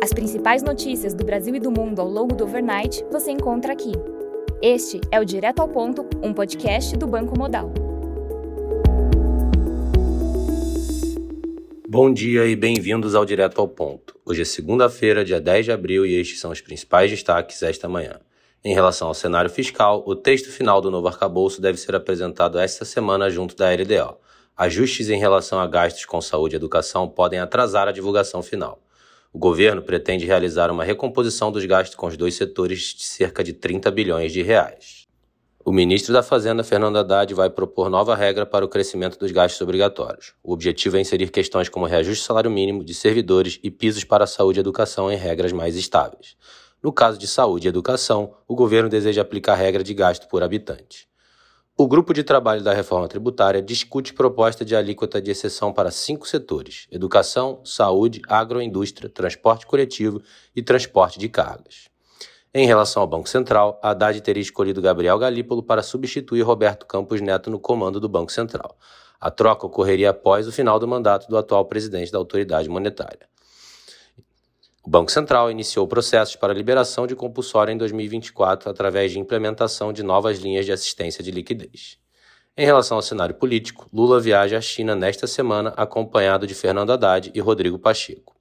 As principais notícias do Brasil e do mundo ao longo do overnight você encontra aqui. Este é o Direto ao Ponto, um podcast do Banco Modal. Bom dia e bem-vindos ao Direto ao Ponto. Hoje é segunda-feira, dia 10 de abril, e estes são os principais destaques esta manhã. Em relação ao cenário fiscal, o texto final do novo arcabouço deve ser apresentado esta semana junto da LDO. Ajustes em relação a gastos com saúde e educação podem atrasar a divulgação final. O governo pretende realizar uma recomposição dos gastos com os dois setores de cerca de 30 bilhões de reais. O ministro da Fazenda, Fernando Haddad, vai propor nova regra para o crescimento dos gastos obrigatórios. O objetivo é inserir questões como reajuste salário mínimo de servidores e pisos para a saúde e educação em regras mais estáveis. No caso de saúde e educação, o governo deseja aplicar regra de gasto por habitante. O grupo de trabalho da reforma tributária discute proposta de alíquota de exceção para cinco setores: educação, saúde, agroindústria, transporte coletivo e transporte de cargas. Em relação ao Banco Central, Haddad teria escolhido Gabriel Galípolo para substituir Roberto Campos Neto no comando do Banco Central. A troca ocorreria após o final do mandato do atual presidente da autoridade monetária. O Banco Central iniciou processos para liberação de compulsória em 2024 através de implementação de novas linhas de assistência de liquidez. Em relação ao cenário político, Lula viaja à China nesta semana acompanhado de Fernando Haddad e Rodrigo Pacheco.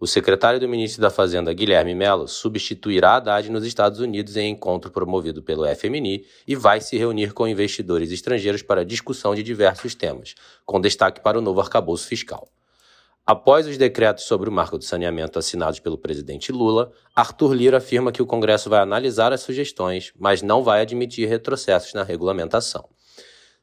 O secretário do ministro da Fazenda, Guilherme Mello, substituirá Haddad nos Estados Unidos em encontro promovido pelo FMI e vai se reunir com investidores estrangeiros para discussão de diversos temas, com destaque para o novo arcabouço fiscal. Após os decretos sobre o marco do saneamento assinados pelo presidente Lula, Arthur Lira afirma que o Congresso vai analisar as sugestões, mas não vai admitir retrocessos na regulamentação.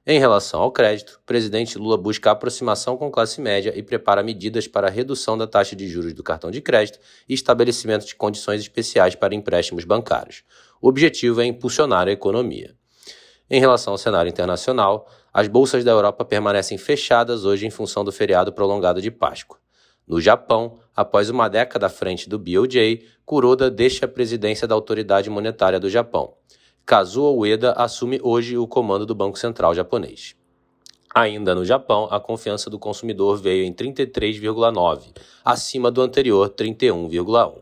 Em relação ao crédito, o presidente Lula busca aproximação com classe média e prepara medidas para a redução da taxa de juros do cartão de crédito e estabelecimento de condições especiais para empréstimos bancários. O objetivo é impulsionar a economia. Em relação ao cenário internacional, as bolsas da Europa permanecem fechadas hoje em função do feriado prolongado de Páscoa. No Japão, após uma década à frente do BOJ, Kuroda deixa a presidência da Autoridade Monetária do Japão. Kazuo Ueda assume hoje o comando do Banco Central japonês. Ainda no Japão, a confiança do consumidor veio em 33,9, acima do anterior 31,1.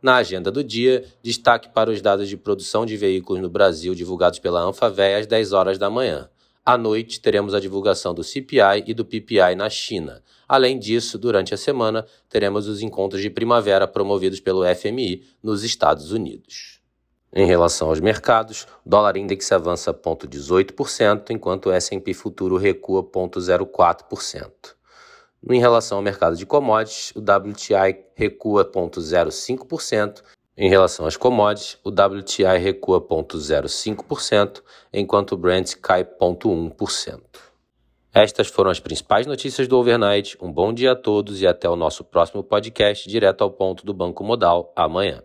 Na agenda do dia, destaque para os dados de produção de veículos no Brasil divulgados pela Anfavea às 10 horas da manhã. À noite, teremos a divulgação do CPI e do PPI na China. Além disso, durante a semana, teremos os encontros de primavera promovidos pelo FMI nos Estados Unidos. Em relação aos mercados, dólar index avança 0,18%, enquanto o S&P futuro recua 0,04%. Em relação ao mercado de commodities, o WTI recua 0,05%. Em relação às commodities, o WTI recua 0,05%, enquanto o Brent cai 0,1%. Estas foram as principais notícias do overnight. Um bom dia a todos e até o nosso próximo podcast direto ao ponto do Banco Modal amanhã.